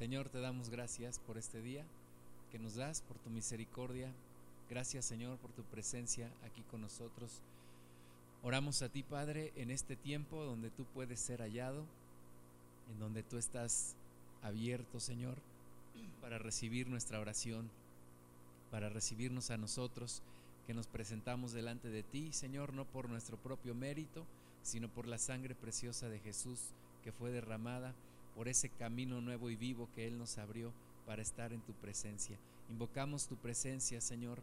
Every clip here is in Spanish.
Señor, te damos gracias por este día que nos das, por tu misericordia. Gracias, Señor, por tu presencia aquí con nosotros. Oramos a ti, Padre, en este tiempo donde tú puedes ser hallado, en donde tú estás abierto, Señor, para recibir nuestra oración, para recibirnos a nosotros, que nos presentamos delante de ti, Señor, no por nuestro propio mérito, sino por la sangre preciosa de Jesús que fue derramada, por ese camino nuevo y vivo que Él nos abrió para estar en tu presencia. Invocamos tu presencia, Señor.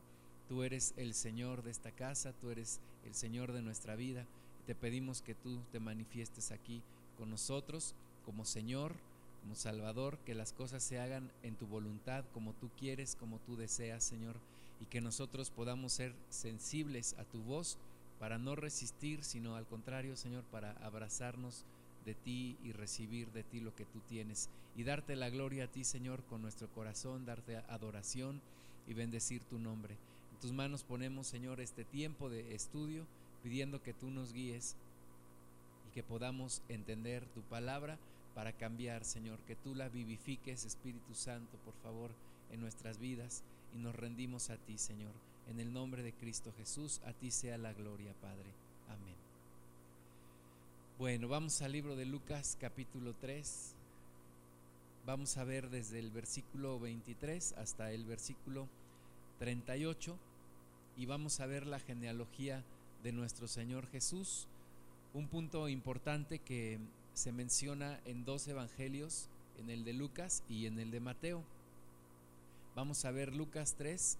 Tú eres el Señor de esta casa, tú eres el Señor de nuestra vida. Te pedimos que tú te manifiestes aquí con nosotros como Señor, como Salvador, que las cosas se hagan en tu voluntad, como tú quieres, como tú deseas, Señor, y que nosotros podamos ser sensibles a tu voz para no resistir, sino al contrario, Señor, para abrazarnos de ti y recibir de ti lo que tú tienes y darte la gloria a ti, Señor, con nuestro corazón, darte adoración y bendecir tu nombre. En tus manos ponemos, Señor, este tiempo de estudio, pidiendo que tú nos guíes y que podamos entender tu palabra para cambiar, Señor, que tú la vivifiques, Espíritu Santo, por favor, en nuestras vidas y nos rendimos a ti, Señor. En el nombre de Cristo Jesús, a ti sea la gloria, Padre. Amén. Bueno, vamos al libro de Lucas capítulo 3. Vamos a ver desde el versículo 23 hasta el versículo 38 y vamos a ver la genealogía de nuestro Señor Jesús. Un punto importante que se menciona en dos evangelios, en el de Lucas y en el de Mateo. Vamos a ver Lucas 3,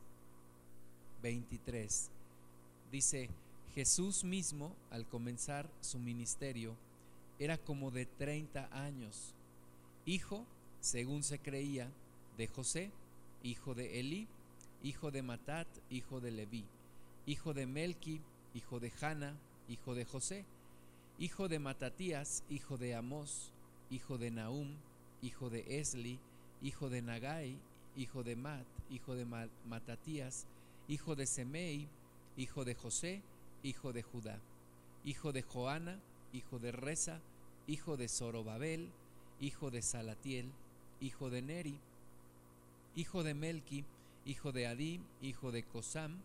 23. Dice, Jesús mismo, al comenzar su ministerio, era como de 30 años, hijo, según se creía, de José, hijo de Elí, hijo de Matat, hijo de Leví, hijo de Melqui, hijo de Jana, hijo de José, hijo de Matatías, hijo de Amós, hijo de Nahum, hijo de Esli, hijo de Nagai, hijo de Mat, hijo de Matatías, hijo de Semei, hijo de José, hijo de Judá, hijo de Joana, hijo de Reza, hijo de Zorobabel, hijo de Salatiel, hijo de Neri, hijo de Melki, hijo de Adí, hijo de Cosam,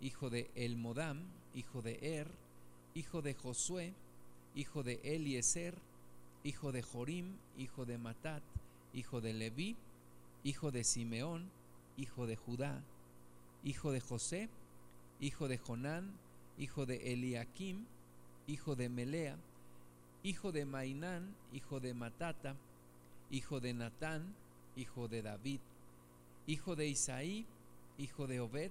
hijo de Elmodam, hijo de Er, hijo de Josué, hijo de Eliezer, hijo de Jorim, hijo de Matat, hijo de Leví, hijo de Simeón, hijo de Judá, hijo de José, hijo de Jonán, hijo de Eliakim, hijo de Melea, hijo de Mainán, hijo de Matata, hijo de Natán, hijo de David, hijo de Isaí, hijo de Obed,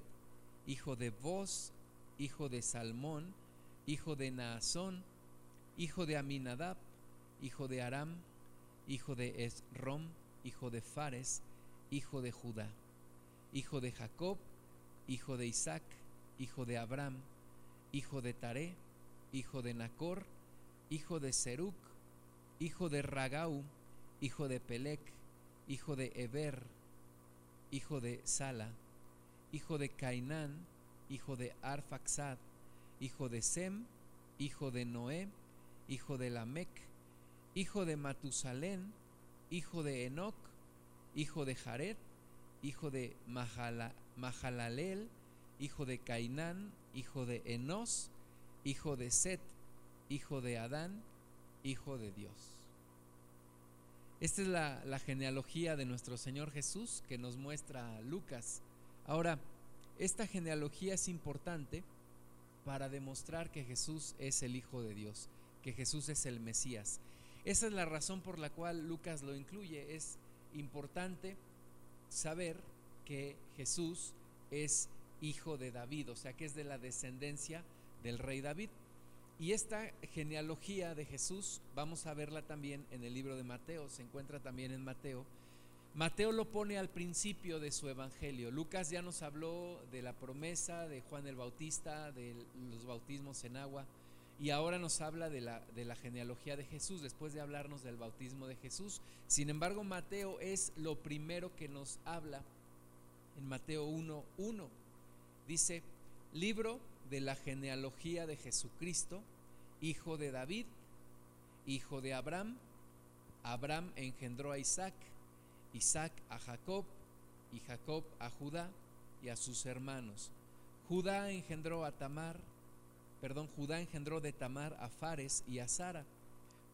hijo de Boz, hijo de Salmón, hijo de Naasón, hijo de Aminadab, hijo de Aram, hijo de Esrom, hijo de Fares, hijo de Judá, hijo de Jacob, hijo de Isaac, hijo de Abraham, hijo de Taré, hijo de Nacor, hijo de Seruc, hijo de Ragau, hijo de Pelec, hijo de Eber, hijo de Sala, hijo de Cainán, hijo de Arfaxad, hijo de Sem, hijo de Noé, hijo de Lamec, hijo de Matusalén, hijo de Enoc, hijo de Jared, hijo de Mahalalel, hijo de Cainán, hijo de Enos, hijo de Set, hijo de Adán, hijo de Dios. Esta es la, la, genealogía de nuestro Señor Jesús que nos muestra Lucas. Ahora, esta genealogía es importante para demostrar que Jesús es el Hijo de Dios, que Jesús es el Mesías. Esa es la razón por la cual Lucas lo incluye. Es importante saber que Jesús es hijo de David, o sea que es de la descendencia del rey David. Y esta genealogía de Jesús vamos a verla también en el libro de Mateo, se encuentra también en Mateo. Mateo lo pone al principio de su evangelio. Lucas ya nos habló de la promesa de Juan el Bautista, de los bautismos en agua, y ahora nos habla de la, de la genealogía de Jesús, después de hablarnos del bautismo de Jesús. Sin embargo, Mateo es lo primero que nos habla en Mateo 1.1. Dice, libro de la genealogía de Jesucristo, hijo de David, hijo de Abraham. Abraham engendró a Isaac, Isaac a Jacob y Jacob a Judá y a sus hermanos. Judá engendró a Tamar, perdón, Judá engendró de Tamar a Fares y a Sara.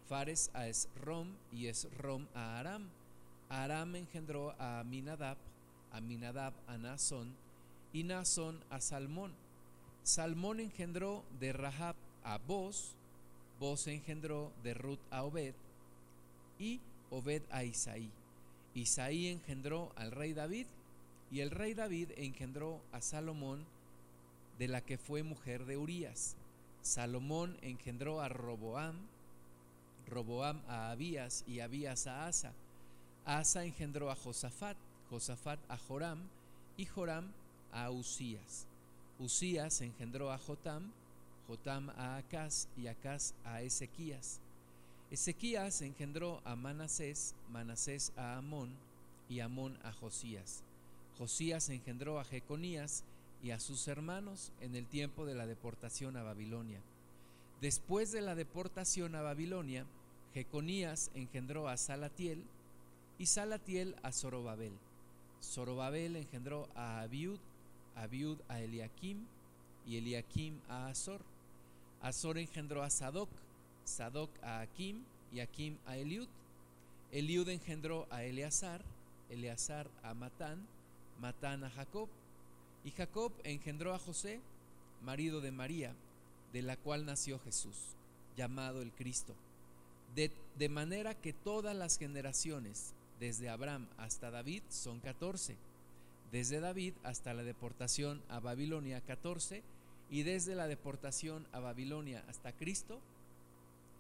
Fares a Esrom y Esrom a Aram. Aram engendró a Aminadab, Aminadab a Nazón y Nazón a Salmón. Salmón engendró de Rahab a Boz, Boz engendró de Ruth a Obed y Obed a Isaí. Isaí engendró al rey David y el rey David engendró a Salomón de la que fue mujer de Urías. Salomón engendró a Roboam, Roboam a Abías y Abías a Asa. Asa engendró a Josafat, Josafat a Joram y Joram a Usías. Usías engendró a Jotam, Jotam a Acaz y Acaz a Ezequías. Ezequías engendró a Manasés, Manasés a Amón y Amón a Josías. Josías engendró a Jeconías y a sus hermanos en el tiempo de la deportación a Babilonia. Después de la deportación a Babilonia, Jeconías engendró a Salatiel y Salatiel a Zorobabel. Zorobabel engendró a Abiud, Abiud a Eliakim y Eliakim a Azor. Azor engendró a Sadoc, Sadoc a Akim y Akim a Eliud. Eliud engendró a Eleazar, Eleazar a Matán, Matán a Jacob. Y Jacob engendró a José, marido de María, de la cual nació Jesús, llamado el Cristo. De, de manera que todas las generaciones, desde Abraham hasta David, son catorce. Desde David hasta la deportación a Babilonia, catorce. Y desde la deportación a Babilonia hasta Cristo,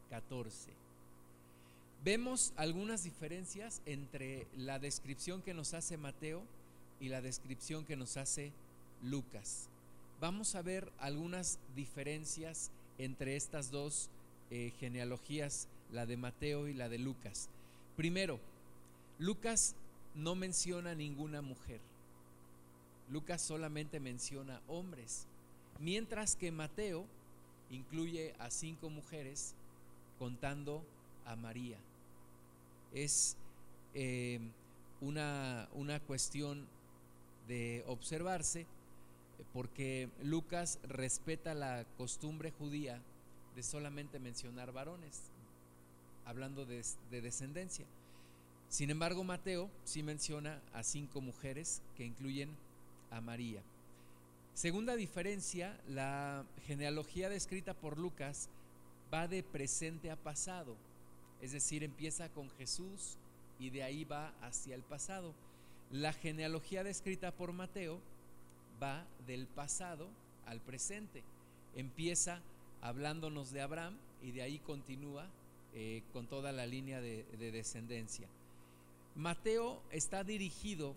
14. Vemos algunas diferencias entre la descripción que nos hace Mateo y la descripción que nos hace Lucas. Vamos a ver algunas diferencias entre estas dos eh, genealogías, la de Mateo y la de Lucas. Primero, Lucas no menciona ninguna mujer. Lucas solamente menciona hombres, mientras que Mateo incluye a cinco mujeres contando a María. Es eh, una, una cuestión de observarse porque Lucas respeta la costumbre judía de solamente mencionar varones, hablando de, de, descendencia. Sin embargo, Mateo sí menciona a cinco mujeres que incluyen a María. Segunda diferencia, la genealogía descrita por Lucas va de presente a pasado, es decir, empieza con Jesús y de ahí va hacia el pasado. La genealogía descrita por Mateo va del pasado al presente, empieza hablándonos de Abraham y de ahí continúa eh, con toda la línea de, de descendencia. Mateo está dirigido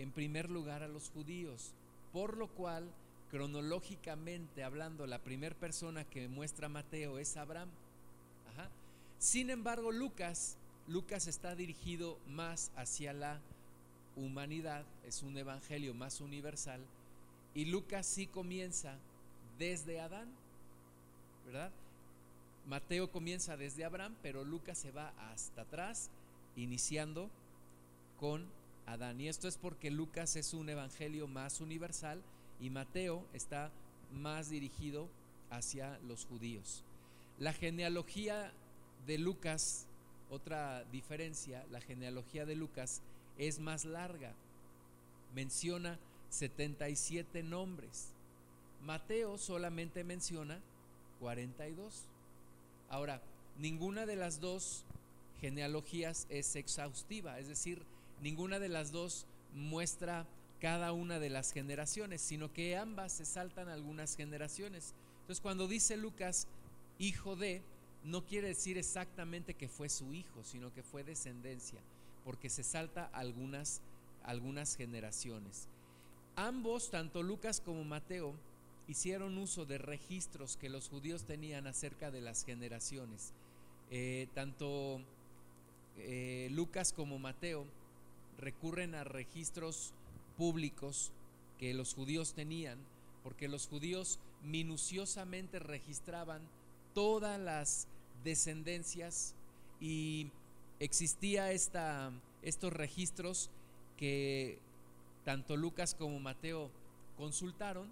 en primer lugar a los judíos, por lo cual cronológicamente hablando, la primera persona que muestra Mateo es Abraham. Sin embargo, Lucas, Lucas está dirigido más hacia la humanidad, es un evangelio más universal, y Lucas sí comienza desde Adán, ¿verdad? Mateo comienza desde Abraham, pero Lucas se va hasta atrás, iniciando con Adán. Y esto es porque Lucas es un evangelio más universal y Mateo está más dirigido hacia los judíos. La genealogía de Lucas, otra diferencia, la genealogía de Lucas es más larga, menciona 77 nombres. Mateo solamente menciona 42. Ahora, ninguna de las dos genealogías es exhaustiva, es decir, ninguna de las dos muestra cada una de las generaciones, sino que ambas se saltan algunas generaciones. Entonces cuando dice Lucas, hijo de, no quiere decir exactamente que fue su hijo, sino que fue descendencia, porque se salta algunas, algunas generaciones. Ambos, tanto Lucas como Mateo, hicieron uso de registros que los judíos tenían acerca de las generaciones. Eh, tanto eh, Lucas como Mateo recurren a registros públicos que los judíos tenían, porque los judíos minuciosamente registraban todas las descendencias y existía esta estos registros que tanto Lucas como Mateo consultaron.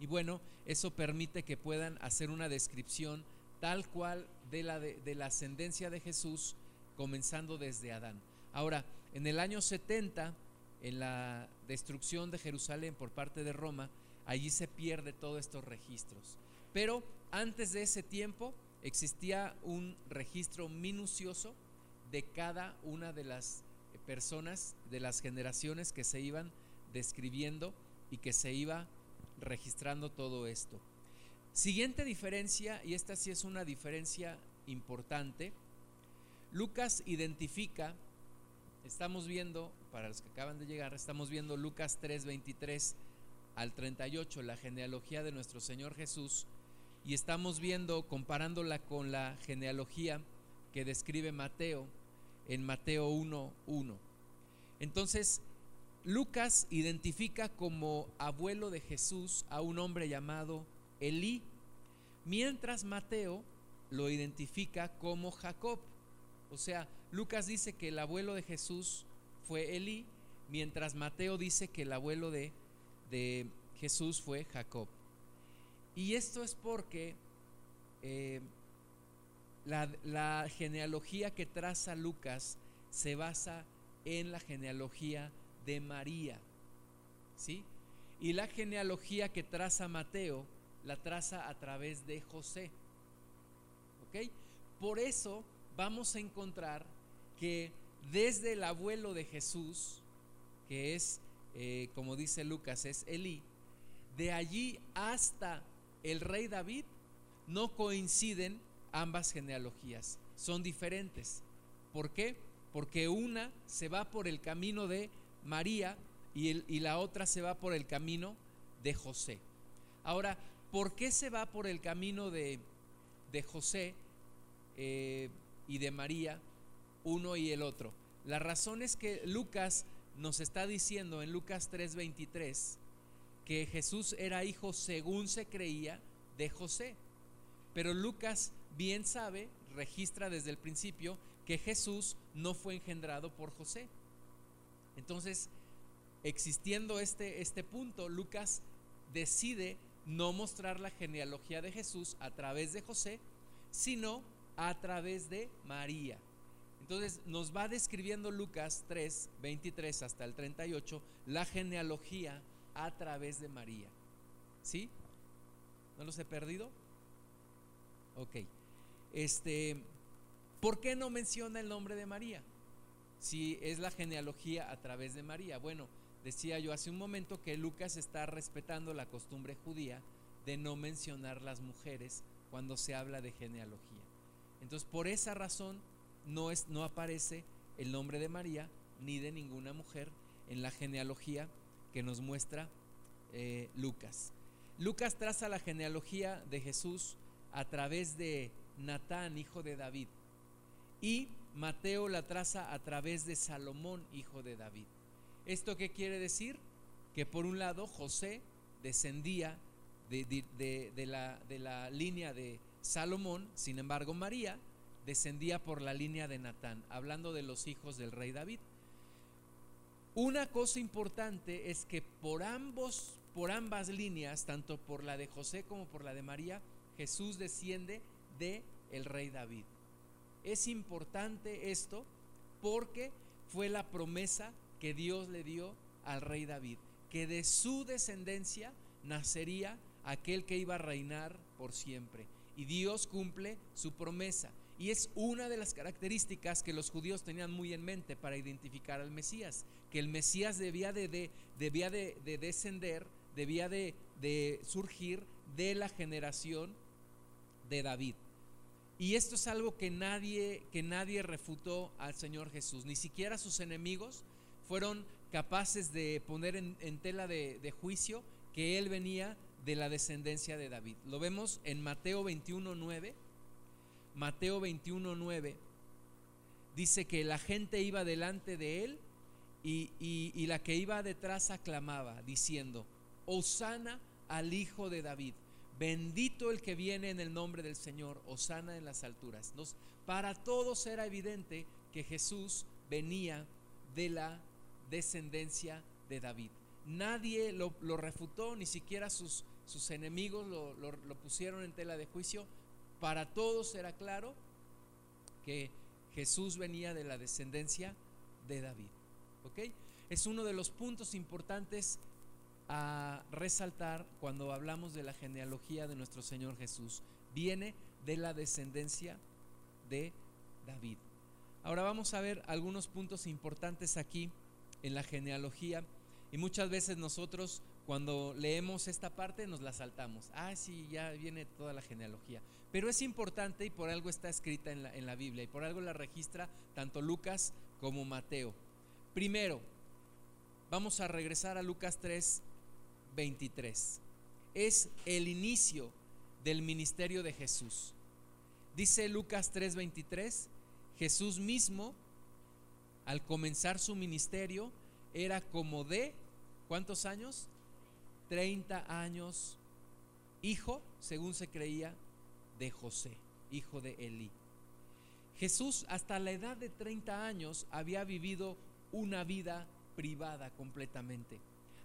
Y bueno, eso permite que puedan hacer una descripción tal cual de la, de, la ascendencia de Jesús, comenzando desde Adán. Ahora, en el año 70, en la destrucción de Jerusalén por parte de Roma, allí se pierde todos estos registros. Pero antes de ese tiempo existía un registro minucioso de cada una de las personas, de las generaciones que se iban describiendo y que se iba registrando todo esto. Siguiente diferencia, y esta sí es una diferencia importante, Lucas identifica, estamos viendo, para los que acaban de llegar, estamos viendo Lucas 3:23 al 38, la genealogía de nuestro Señor Jesús, y estamos viendo, comparándola con la genealogía que describe Mateo en Mateo 1.1. Entonces, Lucas identifica como abuelo de Jesús a un hombre llamado Elí, mientras Mateo lo identifica como Jacob. O sea, Lucas dice que el abuelo de Jesús fue Elí, mientras Mateo dice que el abuelo de, de Jesús fue Jacob. Y esto es porque eh, la, genealogía que traza Lucas se basa en la genealogía de María. ¿Sí? Y la genealogía que traza Mateo la traza a través de José. ¿Ok? Por eso vamos a encontrar que desde el abuelo de Jesús, que es, eh, como dice Lucas, es Elí, de allí hasta el rey David no coinciden ambas genealogías, son diferentes. ¿Por qué? Porque una se va por el camino de María y, la otra se va por el camino de José. Ahora, ¿por qué se va por el camino de, José eh, y de María uno y el otro? La razón es que Lucas nos está diciendo en Lucas 3:23 que Jesús era hijo según se creía de José. Pero Lucas bien sabe, registra desde el principio, que Jesús no fue engendrado por José. Entonces, existiendo este, este punto, Lucas decide no mostrar la genealogía de Jesús a través de José, sino a través de María. Entonces nos va describiendo Lucas 3, 23 hasta el 38, la genealogía a través de María. ¿Sí? ¿No los he perdido? Ok. Este, ¿por qué no menciona el nombre de María? Si es la genealogía a través de María. Bueno, decía yo hace un momento que Lucas está respetando la costumbre judía de no mencionar las mujeres cuando se habla de genealogía. Entonces, por esa razón no, es, no aparece el nombre de María ni de ninguna mujer en la genealogía que nos muestra eh, Lucas. Lucas traza la genealogía de Jesús a través de Natán, hijo de David, y Mateo la traza a través de Salomón, hijo de David. ¿Esto qué quiere decir? Que por un lado José descendía de, la, de la línea de Salomón, sin embargo María descendía por la línea de Natán, hablando de los hijos del rey David. Una cosa importante es que por ambos, por ambas líneas, tanto por la de José como por la de María, Jesús desciende de el rey David. Es importante esto porque fue la promesa que Dios le dio al rey David, que de su descendencia nacería aquel que iba a reinar por siempre. Y Dios cumple su promesa. Y es una de las características que los judíos tenían muy en mente para identificar al Mesías, que el Mesías debía de, debía de, descender, debía de, de surgir de la generación de David. Y esto es algo que nadie, que nadie refutó al Señor Jesús, ni siquiera sus enemigos fueron capaces de poner en, tela de, de, juicio que él venía de la descendencia de David. Lo vemos en Mateo 21, 9 Mateo 21, dice que la gente iba delante de él y, la que iba detrás aclamaba, diciendo, Osana al Hijo de David, bendito el que viene en el nombre del Señor, Osana en las alturas. para todos era evidente que Jesús venía de la descendencia de David. Nadie lo, refutó, ni siquiera sus, sus enemigos lo, lo pusieron en tela de juicio. Para todos era claro que Jesús venía de la descendencia de David. ¿Ok? Es uno de los puntos importantes a resaltar cuando hablamos de la genealogía de nuestro Señor Jesús. Viene de la descendencia de David. Ahora vamos a ver algunos puntos importantes aquí en la genealogía y muchas veces nosotros cuando leemos esta parte nos la saltamos. Ah, sí, ya viene toda la genealogía. Pero es importante y por algo está escrita en la, en la Biblia y por algo la registra tanto Lucas como Mateo. Primero, vamos a regresar a Lucas 3, 23. Es el inicio del ministerio de Jesús. Dice Lucas 3, 23, Jesús mismo, al comenzar su ministerio, era como de, ¿cuántos años? 30 años, hijo, según se creía, de José, hijo de Elí. Jesús hasta la edad de 30 años había vivido una vida privada completamente.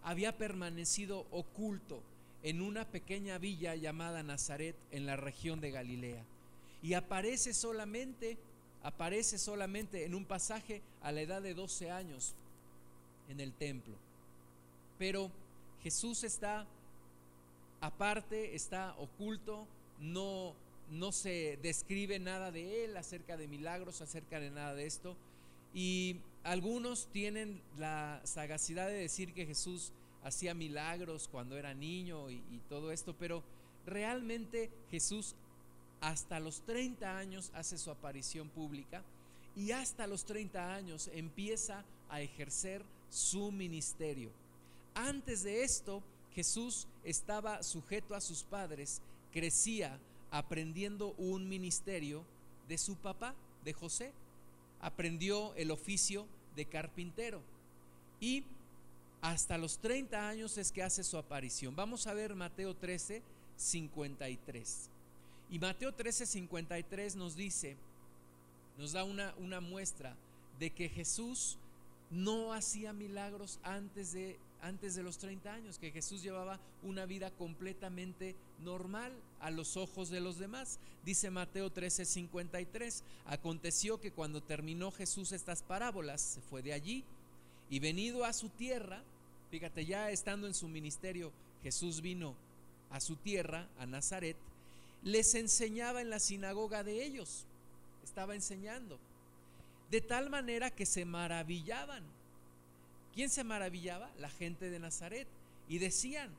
Había permanecido oculto en una pequeña villa llamada Nazaret en la región de Galilea. Y aparece solamente, aparece solamente en un pasaje a la edad de 12 años en el templo. Pero Jesús está aparte, está oculto, no, no se describe nada de él acerca de milagros, acerca de nada de esto. Y algunos tienen la sagacidad de decir que Jesús hacía milagros cuando era niño y, y todo esto, pero realmente Jesús hasta los 30 años hace su aparición pública y hasta los 30 años empieza a ejercer su ministerio. Antes de esto, Jesús estaba sujeto a sus padres, crecía aprendiendo un ministerio de su papá, de José. Aprendió el oficio de carpintero. Y hasta los 30 años es que hace su aparición. Vamos a ver Mateo 13, 53. Y Mateo 13, 53 nos dice, nos da una, una muestra de que Jesús no hacía milagros antes de antes de los 30 años, que Jesús llevaba una vida completamente normal a los ojos de los demás. Dice Mateo 13:53, aconteció que cuando terminó Jesús estas parábolas, se fue de allí y venido a su tierra, fíjate, ya estando en su ministerio, Jesús vino a su tierra, a Nazaret, les enseñaba en la sinagoga de ellos, estaba enseñando, de tal manera que se maravillaban ¿Quién se maravillaba? La gente de Nazaret. Y decían,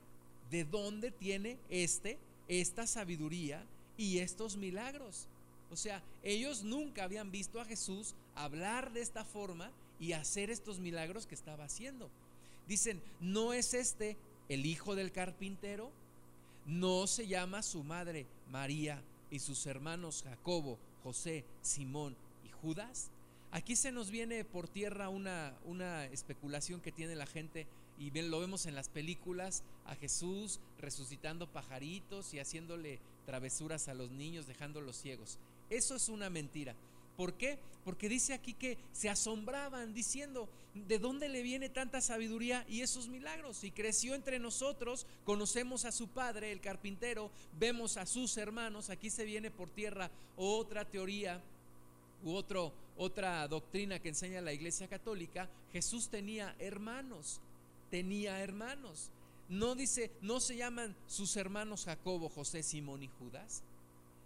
¿de dónde tiene este esta sabiduría y estos milagros? O sea, ellos nunca habían visto a Jesús hablar de esta forma y hacer estos milagros que estaba haciendo. Dicen, ¿no es este el hijo del carpintero? ¿No se llama su madre María y sus hermanos Jacobo, José, Simón y Judas? Aquí se nos viene por tierra una, una especulación que tiene la gente y bien, lo vemos en las películas a Jesús resucitando pajaritos y haciéndole travesuras a los niños, dejándolos ciegos. Eso es una mentira. ¿Por qué? Porque dice aquí que se asombraban diciendo, ¿de dónde le viene tanta sabiduría y esos milagros? Y creció entre nosotros, conocemos a su padre, el carpintero, vemos a sus hermanos, aquí se viene por tierra otra teoría u otro otra doctrina que enseña la Iglesia Católica, Jesús tenía hermanos, tenía hermanos. No dice, no se llaman sus hermanos Jacobo, José, Simón y Judas.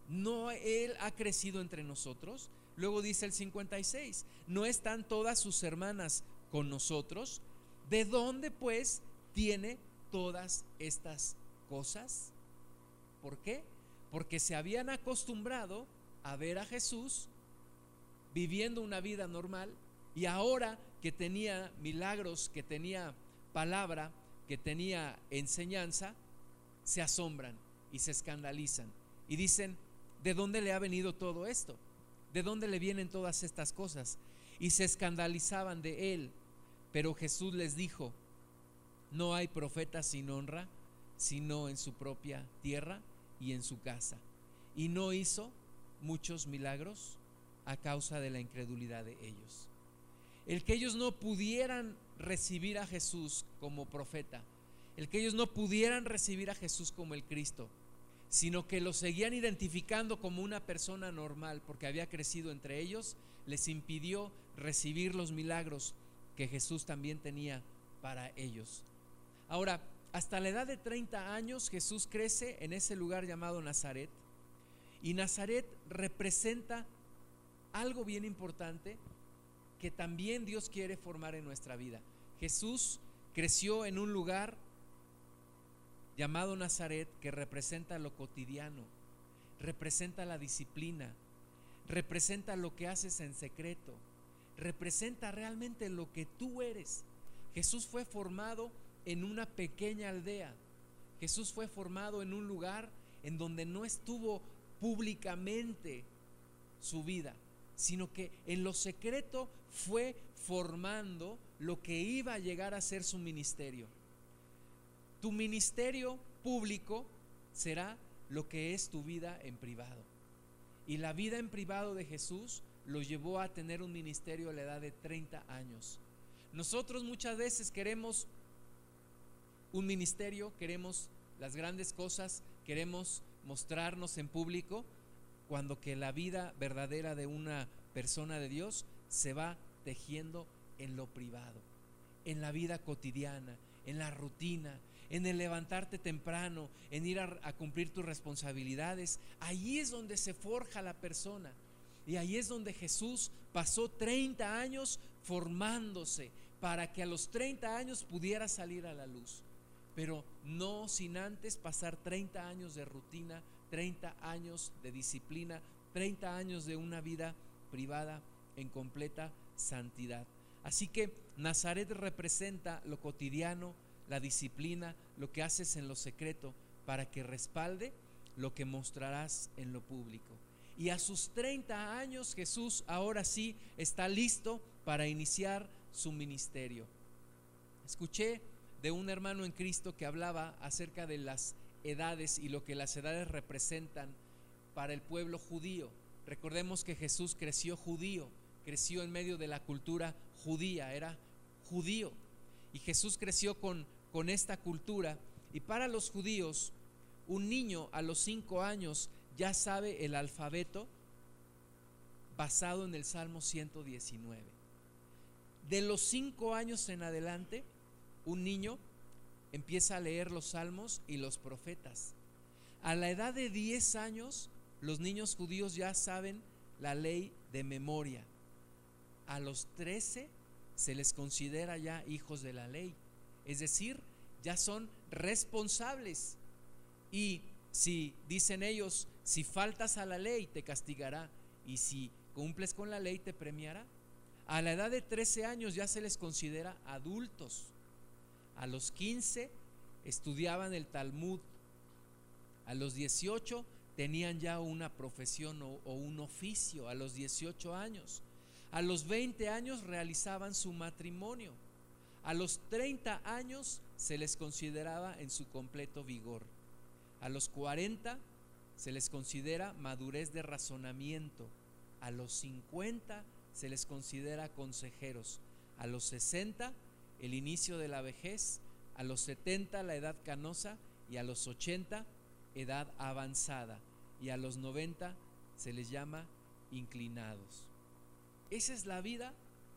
No, él ha crecido entre nosotros. Luego dice el 56, no están todas sus hermanas con nosotros. ¿De dónde pues tiene todas estas cosas? ¿Por qué? Porque se habían acostumbrado a ver a Jesús viviendo una vida normal y ahora que tenía milagros, que tenía palabra, que tenía enseñanza, se asombran y se escandalizan y dicen, ¿de dónde le ha venido todo esto? ¿De dónde le vienen todas estas cosas? Y se escandalizaban de él. Pero Jesús les dijo, no hay profeta sin honra, sino en su propia tierra y en su casa. Y no hizo muchos milagros a causa de la incredulidad de ellos. el que ellos no pudieran recibir a Jesús como profeta, el que ellos no pudieran recibir a Jesús como el Cristo, sino que lo seguían identificando como una persona normal porque había crecido entre ellos, les impidió recibir los milagros que Jesús también tenía para ellos. Ahora, hasta la edad de 30 años Jesús crece en ese lugar llamado Nazaret y Nazaret representa algo bien importante que también Dios quiere formar en nuestra vida. Jesús creció en un lugar llamado Nazaret que representa lo cotidiano, representa la disciplina, representa lo que haces en secreto, representa realmente lo que tú eres. Jesús fue formado en una pequeña aldea. Jesús fue formado en un lugar en donde no estuvo públicamente su vida, sino que en lo secreto fue formando lo que iba a llegar a ser su ministerio. Tu ministerio público será lo que es tu vida en privado. Y la vida en privado de Jesús lo llevó a tener un ministerio a la edad de 30 años. Nosotros muchas veces queremos un ministerio, queremos las grandes cosas, queremos mostrarnos en público, cuando que la vida verdadera de una persona de Dios se va tejiendo en lo privado, en la vida cotidiana, en la rutina, en el levantarte temprano, en ir a, cumplir tus responsabilidades. Ahí es donde se forja la persona. Y ahí es donde Jesús pasó 30 años formándose para que a los 30 años pudiera salir a la luz. Pero no sin antes pasar 30 años de rutina, 30 años de disciplina, 30 años de una vida privada en completa santidad. Así que Nazaret representa lo cotidiano, la disciplina, lo que haces en lo secreto, para que respalde lo que mostrarás en lo público. Y a sus 30 años Jesús ahora sí está listo para iniciar su ministerio. Escuché de un hermano en Cristo que hablaba acerca de las edades y lo que las edades representan para el pueblo judío. Recordemos que Jesús creció judío, creció en medio de la cultura judía, era judío. Y Jesús creció con, con esta cultura. Y para los judíos, un niño a los cinco años ya sabe el alfabeto basado en el Salmo 119. De los cinco años en adelante, un niño empieza a leer los salmos y los profetas. A la edad de 10 años, los niños judíos ya saben la ley de memoria. A los 13 se les considera ya hijos de la ley. Es decir, ya son responsables. Y si dicen ellos, si faltas a la ley, te castigará. Y si cumples con la ley, te premiará. A la edad de 13 años ya se les considera adultos. A los 15 estudiaban el Talmud. A los 18 tenían ya una profesión o, un oficio. A los 18 años. A los 20 años realizaban su matrimonio. A los 30 años se les consideraba en su completo vigor. A los 40 se les considera madurez de razonamiento. A los 50 se les considera consejeros. A los 60 el inicio de la vejez, a los 70 la edad canosa y a los 80 edad avanzada y a los 90 se les llama inclinados. Esa es la vida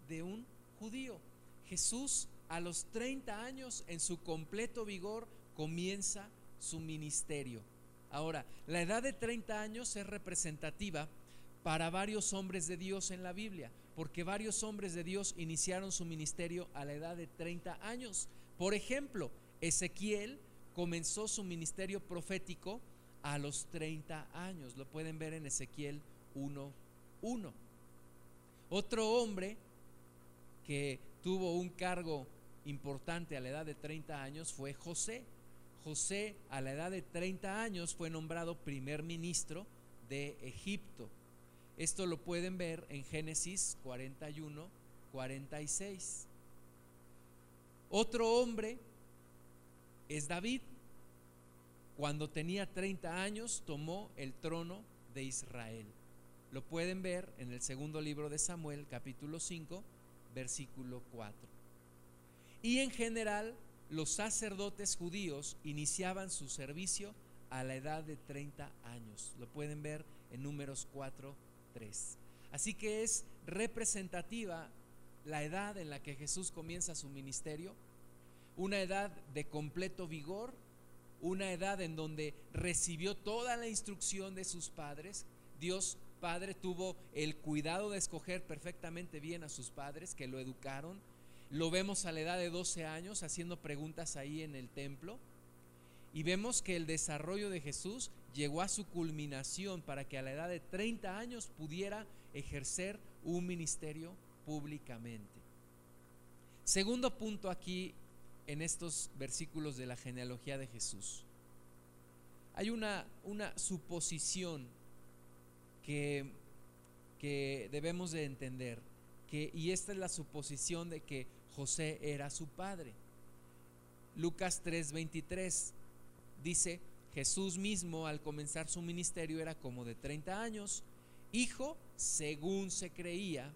de un judío. Jesús a los 30 años en su completo vigor comienza su ministerio. Ahora, la edad de 30 años es representativa para varios hombres de Dios en la Biblia porque varios hombres de Dios iniciaron su ministerio a la edad de 30 años. Por ejemplo, Ezequiel comenzó su ministerio profético a los 30 años. Lo pueden ver en Ezequiel 1.1. Otro hombre que tuvo un cargo importante a la edad de 30 años fue José. José a la edad de 30 años fue nombrado primer ministro de Egipto. Esto lo pueden ver en Génesis 41, 46. Otro hombre es David. Cuando tenía 30 años tomó el trono de Israel. Lo pueden ver en el segundo libro de Samuel, capítulo 5, versículo 4. Y en general, los sacerdotes judíos iniciaban su servicio a la edad de 30 años. Lo pueden ver en números 4, 3. Así que es representativa la edad en la que Jesús comienza su ministerio, una edad de completo vigor, una edad en donde recibió toda la instrucción de sus padres. Dios Padre tuvo el cuidado de escoger perfectamente bien a sus padres que lo educaron. Lo vemos a la edad de 12 años haciendo preguntas ahí en el templo. Y vemos que el desarrollo de Jesús llegó a su culminación para que a la edad de 30 años pudiera ejercer un ministerio públicamente. Segundo punto aquí en estos versículos de la genealogía de Jesús. Hay una, una suposición que, que debemos de entender, que, y esta es la suposición de que José era su padre. Lucas 3:23 dice, Jesús mismo al comenzar su ministerio era como de 30 años, hijo, según se creía,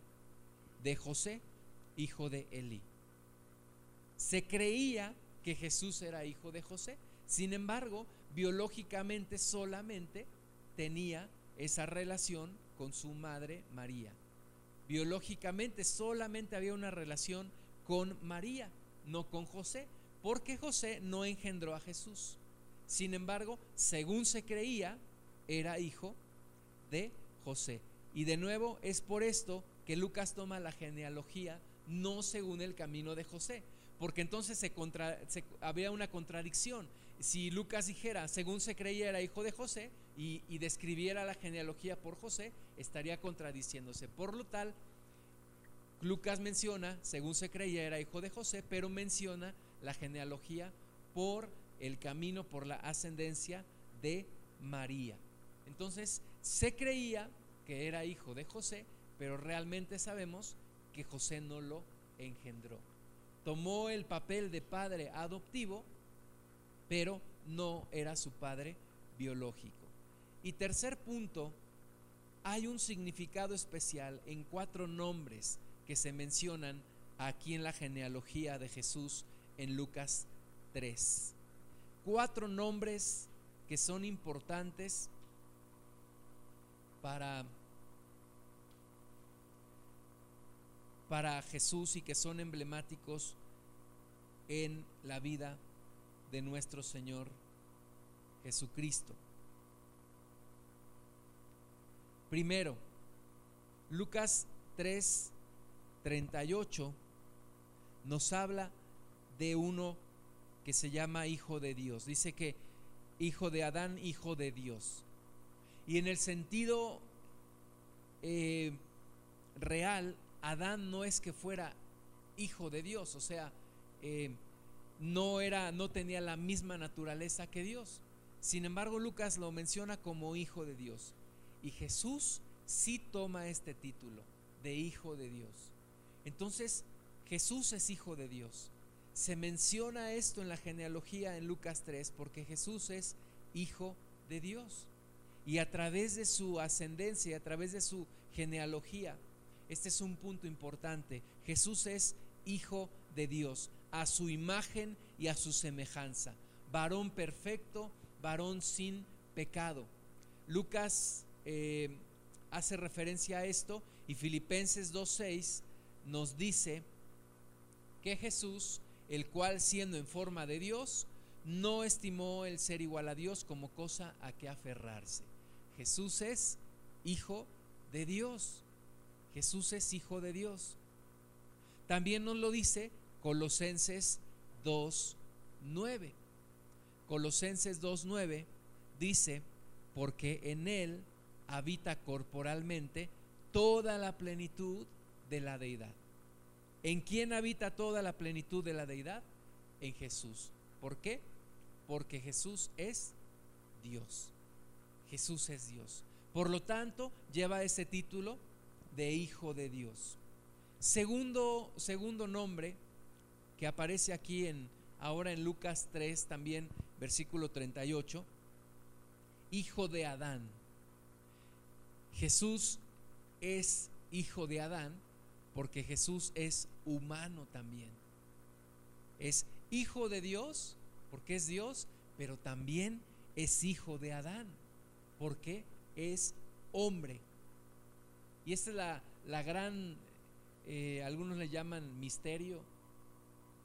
de José, hijo de Elí. Se creía que Jesús era hijo de José. Sin embargo, biológicamente solamente tenía esa relación con su madre María. Biológicamente solamente había una relación con María, no con José, porque José no engendró a Jesús. Sin embargo, según se creía, era hijo de José. Y de nuevo es por esto que Lucas toma la genealogía no según el camino de José, porque entonces se, una contradicción. Si Lucas dijera, según se creía era hijo de José, y, y describiera la genealogía por José, estaría contradiciéndose. Por lo tal, Lucas menciona, según se creía era hijo de José, pero menciona la genealogía por el camino por la ascendencia de María. Entonces, se creía que era hijo de José, pero realmente sabemos que José no lo engendró. Tomó el papel de padre adoptivo, pero no era su padre biológico. Y tercer punto, hay un significado especial en cuatro nombres que se mencionan aquí en la genealogía de Jesús en Lucas 3 cuatro nombres que son importantes para, para Jesús y que son emblemáticos en la vida de nuestro Señor Jesucristo. Primero, Lucas 3, 38 nos habla de uno que se llama hijo de Dios. Dice que hijo de Adán, hijo de Dios. Y en el sentido eh, real, Adán no es que fuera hijo de Dios, o sea, eh, no era, no tenía la misma naturaleza que Dios. Sin embargo, Lucas lo menciona como hijo de Dios. Y Jesús sí toma este título de hijo de Dios. Entonces, Jesús es hijo de Dios. Se menciona esto en la genealogía en Lucas 3 porque Jesús es hijo de Dios. Y a través de su ascendencia, a través de su genealogía, este es un punto importante. Jesús es hijo de Dios, a su imagen y a su semejanza. Varón perfecto, varón sin pecado. Lucas eh, hace referencia a esto y Filipenses 2.6 nos dice que Jesús el cual siendo en forma de Dios, no estimó el ser igual a Dios como cosa a que aferrarse. Jesús es hijo de Dios. Jesús es hijo de Dios. También nos lo dice Colosenses 2.9. Colosenses 2.9 dice, porque en Él habita corporalmente toda la plenitud de la deidad. ¿En quién habita toda la plenitud de la deidad? En Jesús. ¿Por qué? Porque Jesús es Dios. Jesús es Dios. Por lo tanto, lleva ese título de Hijo de Dios. Segundo, segundo nombre que aparece aquí en ahora en Lucas 3 también versículo 38, hijo de Adán. Jesús es hijo de Adán porque Jesús es humano también. Es hijo de Dios, porque es Dios, pero también es hijo de Adán, porque es hombre. Y esta es la, la gran, eh, algunos le llaman misterio,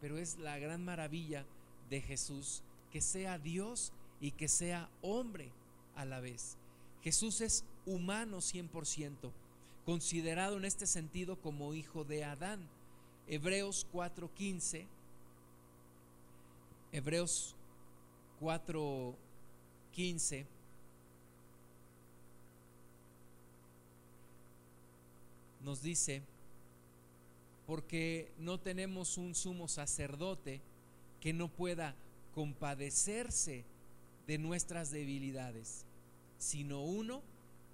pero es la gran maravilla de Jesús, que sea Dios y que sea hombre a la vez. Jesús es humano 100%, considerado en este sentido como hijo de Adán. Hebreos 4:15, Hebreos 4:15 nos dice, porque no tenemos un sumo sacerdote que no pueda compadecerse de nuestras debilidades, sino uno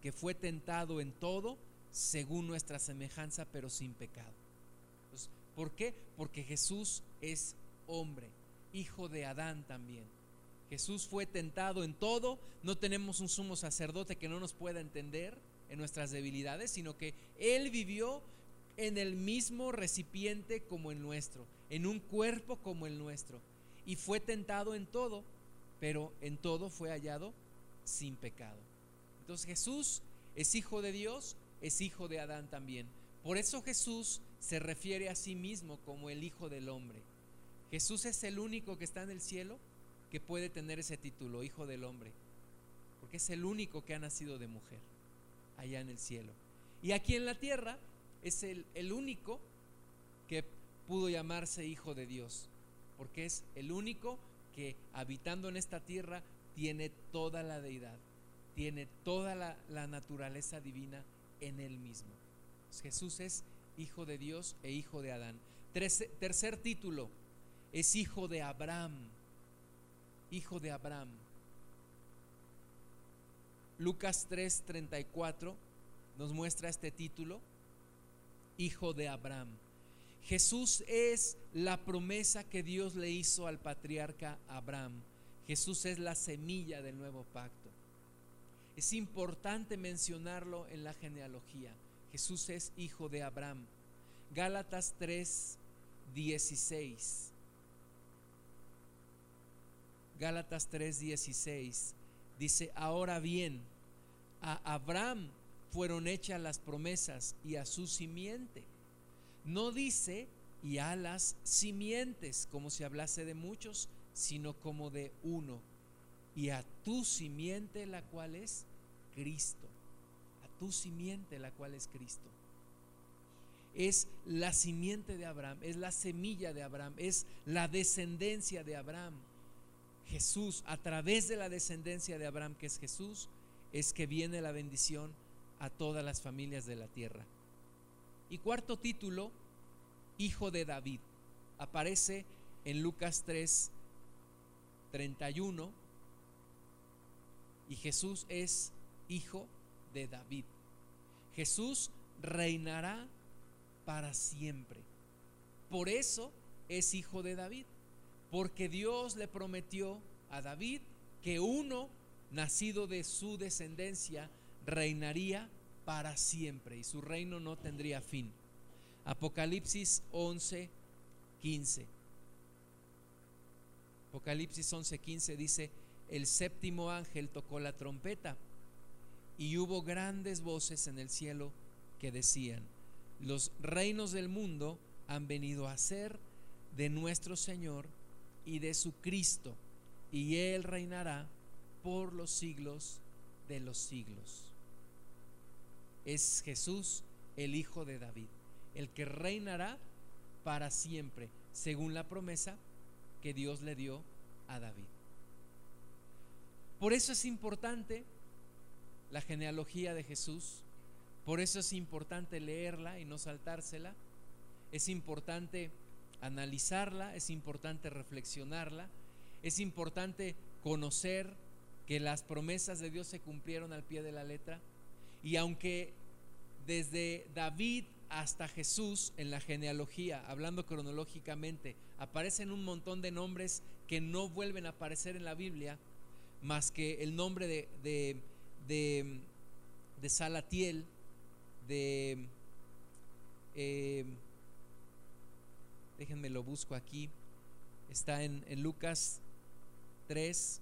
que fue tentado en todo según nuestra semejanza, pero sin pecado. ¿Por qué? Porque Jesús es hombre, hijo de Adán también. Jesús fue tentado en todo, no tenemos un sumo sacerdote que no nos pueda entender en nuestras debilidades, sino que Él vivió en el mismo recipiente como el nuestro, en un cuerpo como el nuestro, y fue tentado en todo, pero en todo fue hallado sin pecado. Entonces Jesús es hijo de Dios, es hijo de Adán también. Por eso Jesús se refiere a sí mismo como el Hijo del Hombre. Jesús es el único que está en el cielo que puede tener ese título, Hijo del Hombre, porque es el único que ha nacido de mujer allá en el cielo. Y aquí en la tierra es el, el único que pudo llamarse Hijo de Dios, porque es el único que habitando en esta tierra tiene toda la deidad tiene toda la, naturaleza divina en él mismo. Jesús es hijo de Dios e hijo de Adán. tercer título, es hijo de Abraham. Hijo de Abraham. Lucas 3:34 nos muestra este título, hijo de Abraham. Jesús es la promesa que Dios le hizo al patriarca Abraham. Jesús es la semilla del nuevo pacto. Es importante mencionarlo en la genealogía. Jesús es hijo de Abraham. Gálatas 3, 16. Gálatas 3, 16 dice, ahora bien, a Abraham fueron hechas las promesas y a su simiente. No dice y a las simientes, como si hablase de muchos, sino como de uno. Y a tu simiente, la cual es Cristo, a tu simiente, la cual es Cristo. Es la simiente de Abraham, es la semilla de Abraham, es la descendencia de Abraham. Jesús, a través de la descendencia de Abraham, que es Jesús, es que viene la bendición a todas las familias de la tierra. Y cuarto título, Hijo de David. Aparece en Lucas 3, 31. Y Jesús es hijo de David. Jesús reinará para siempre. Por eso es hijo de David, porque Dios le prometió a David que uno nacido de su descendencia reinaría para siempre y su reino no tendría fin. Apocalipsis 11, 15. Apocalipsis 11, 15 dice, el séptimo ángel tocó la trompeta y hubo grandes voces en el cielo que decían, los reinos del mundo han venido a ser de nuestro Señor y de su Cristo, y Él reinará por los siglos de los siglos. Es Jesús el Hijo de David, el que reinará para siempre, según la promesa que Dios le dio a David. Por eso es importante la genealogía de Jesús. Por eso es importante leerla y no saltársela. Es importante analizarla, es importante reflexionarla, es importante conocer que las promesas de Dios se cumplieron al pie de la letra. Y aunque desde David hasta Jesús en la genealogía, hablando cronológicamente, aparecen un montón de nombres que no vuelven a aparecer en la Biblia, más que el nombre de, de, de Salatiel, de eh, déjenme lo busco aquí, está en, en Lucas 3.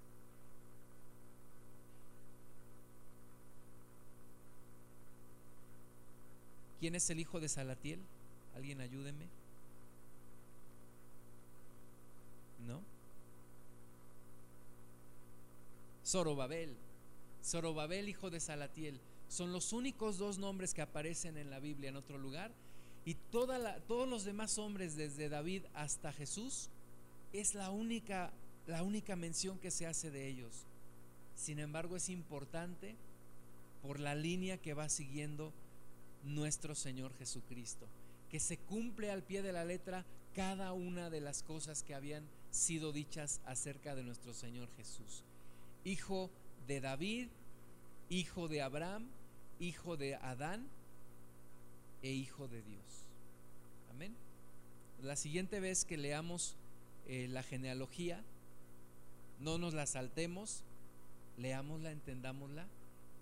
¿Quién es el hijo de Salatiel? ¿Alguien ayúdeme? ¿No? Zorobabel. Zorobabel, hijo de Salatiel. Son los únicos dos nombres que aparecen en la Biblia en otro lugar. Y toda todos los demás hombres, desde David hasta Jesús, es la única, la única mención que se hace de ellos. Sin embargo, es importante por la línea que va siguiendo nuestro Señor Jesucristo, que se cumple al pie de la letra cada una de las cosas que habían sido dichas acerca de nuestro Señor Jesús. Hijo de David, hijo de Abraham, hijo de Adán e hijo de Dios. Amén. La siguiente vez que leamos eh, la genealogía, no nos la saltemos, leámosla, entendámosla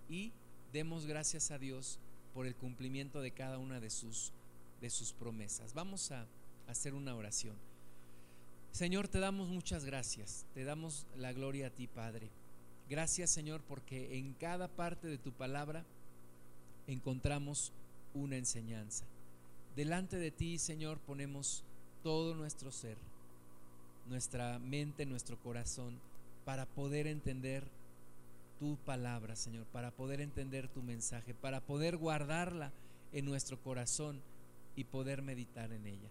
y demos gracias a Dios por el cumplimiento de cada una de sus, de sus promesas. Vamos a hacer una oración. Señor, te damos muchas gracias, te damos la gloria a ti, Padre. Gracias, Señor, porque en cada parte de tu palabra encontramos una enseñanza. Delante de ti, Señor, ponemos todo nuestro ser, nuestra mente, nuestro corazón, para poder entender tu palabra, Señor, para poder entender tu mensaje, para poder guardarla en nuestro corazón y poder meditar en ella.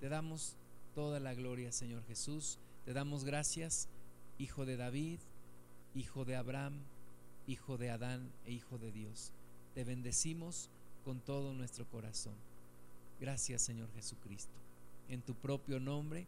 Te damos toda la gloria, Señor Jesús. Te damos gracias, Hijo de David, Hijo de Abraham, Hijo de Adán e Hijo de Dios. Te bendecimos con todo nuestro corazón. Gracias, Señor Jesucristo. En tu propio nombre